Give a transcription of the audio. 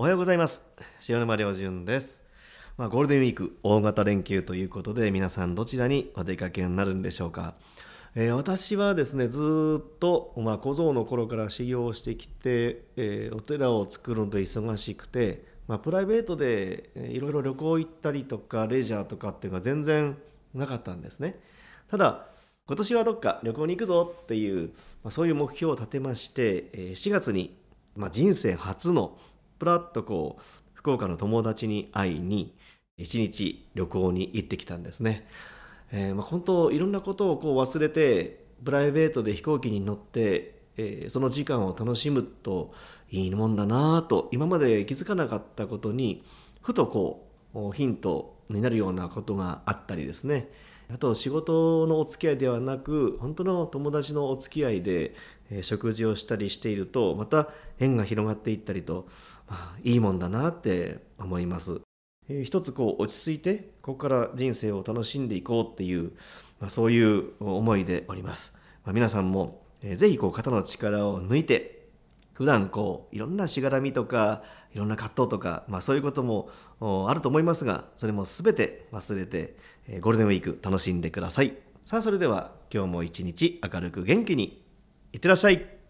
おはようございます。塩沼良純です。まあ、ゴールデンウィーク大型連休ということで皆さんどちらにお出かけになるんでしょうか、えー、私はですねずっと、まあ、小僧の頃から修行してきて、えー、お寺を作るので忙しくて、まあ、プライベートでいろいろ旅行行ったりとかレジャーとかっていうのは全然なかったんですね。ただ今年はどっか旅行に行くぞっていう、まあ、そういう目標を立てまして、えー、4月に、まあ、人生初のプラッとこう福岡の友達に会いに一日旅行に行ってきたんですね。えー、まあ、本当いろんなことをこう忘れてプライベートで飛行機に乗って、えー、その時間を楽しむといいもんだなと今まで気づかなかったことにふとこうヒントになるようなことがあったりですねあと仕事のお付き合いではなく本当の友達のお付き合いで、食事をしたりしているとまた縁が広がっていったりと、まあ、いいもんだなって思います。えー、一つこう落ち着いてここから人生を楽しんでいこうっていう、まあ、そういう思いでおります。まあ、皆さんも、えー、ぜひこう肩の力を抜いて普段こういろんなしがらみとかいろんな葛藤とか、まあ、そういうこともあると思いますがそれも全て忘れて、えー、ゴールデンウィーク楽しんでください。さあそれでは今日も一日明るく元気にいってらっしゃい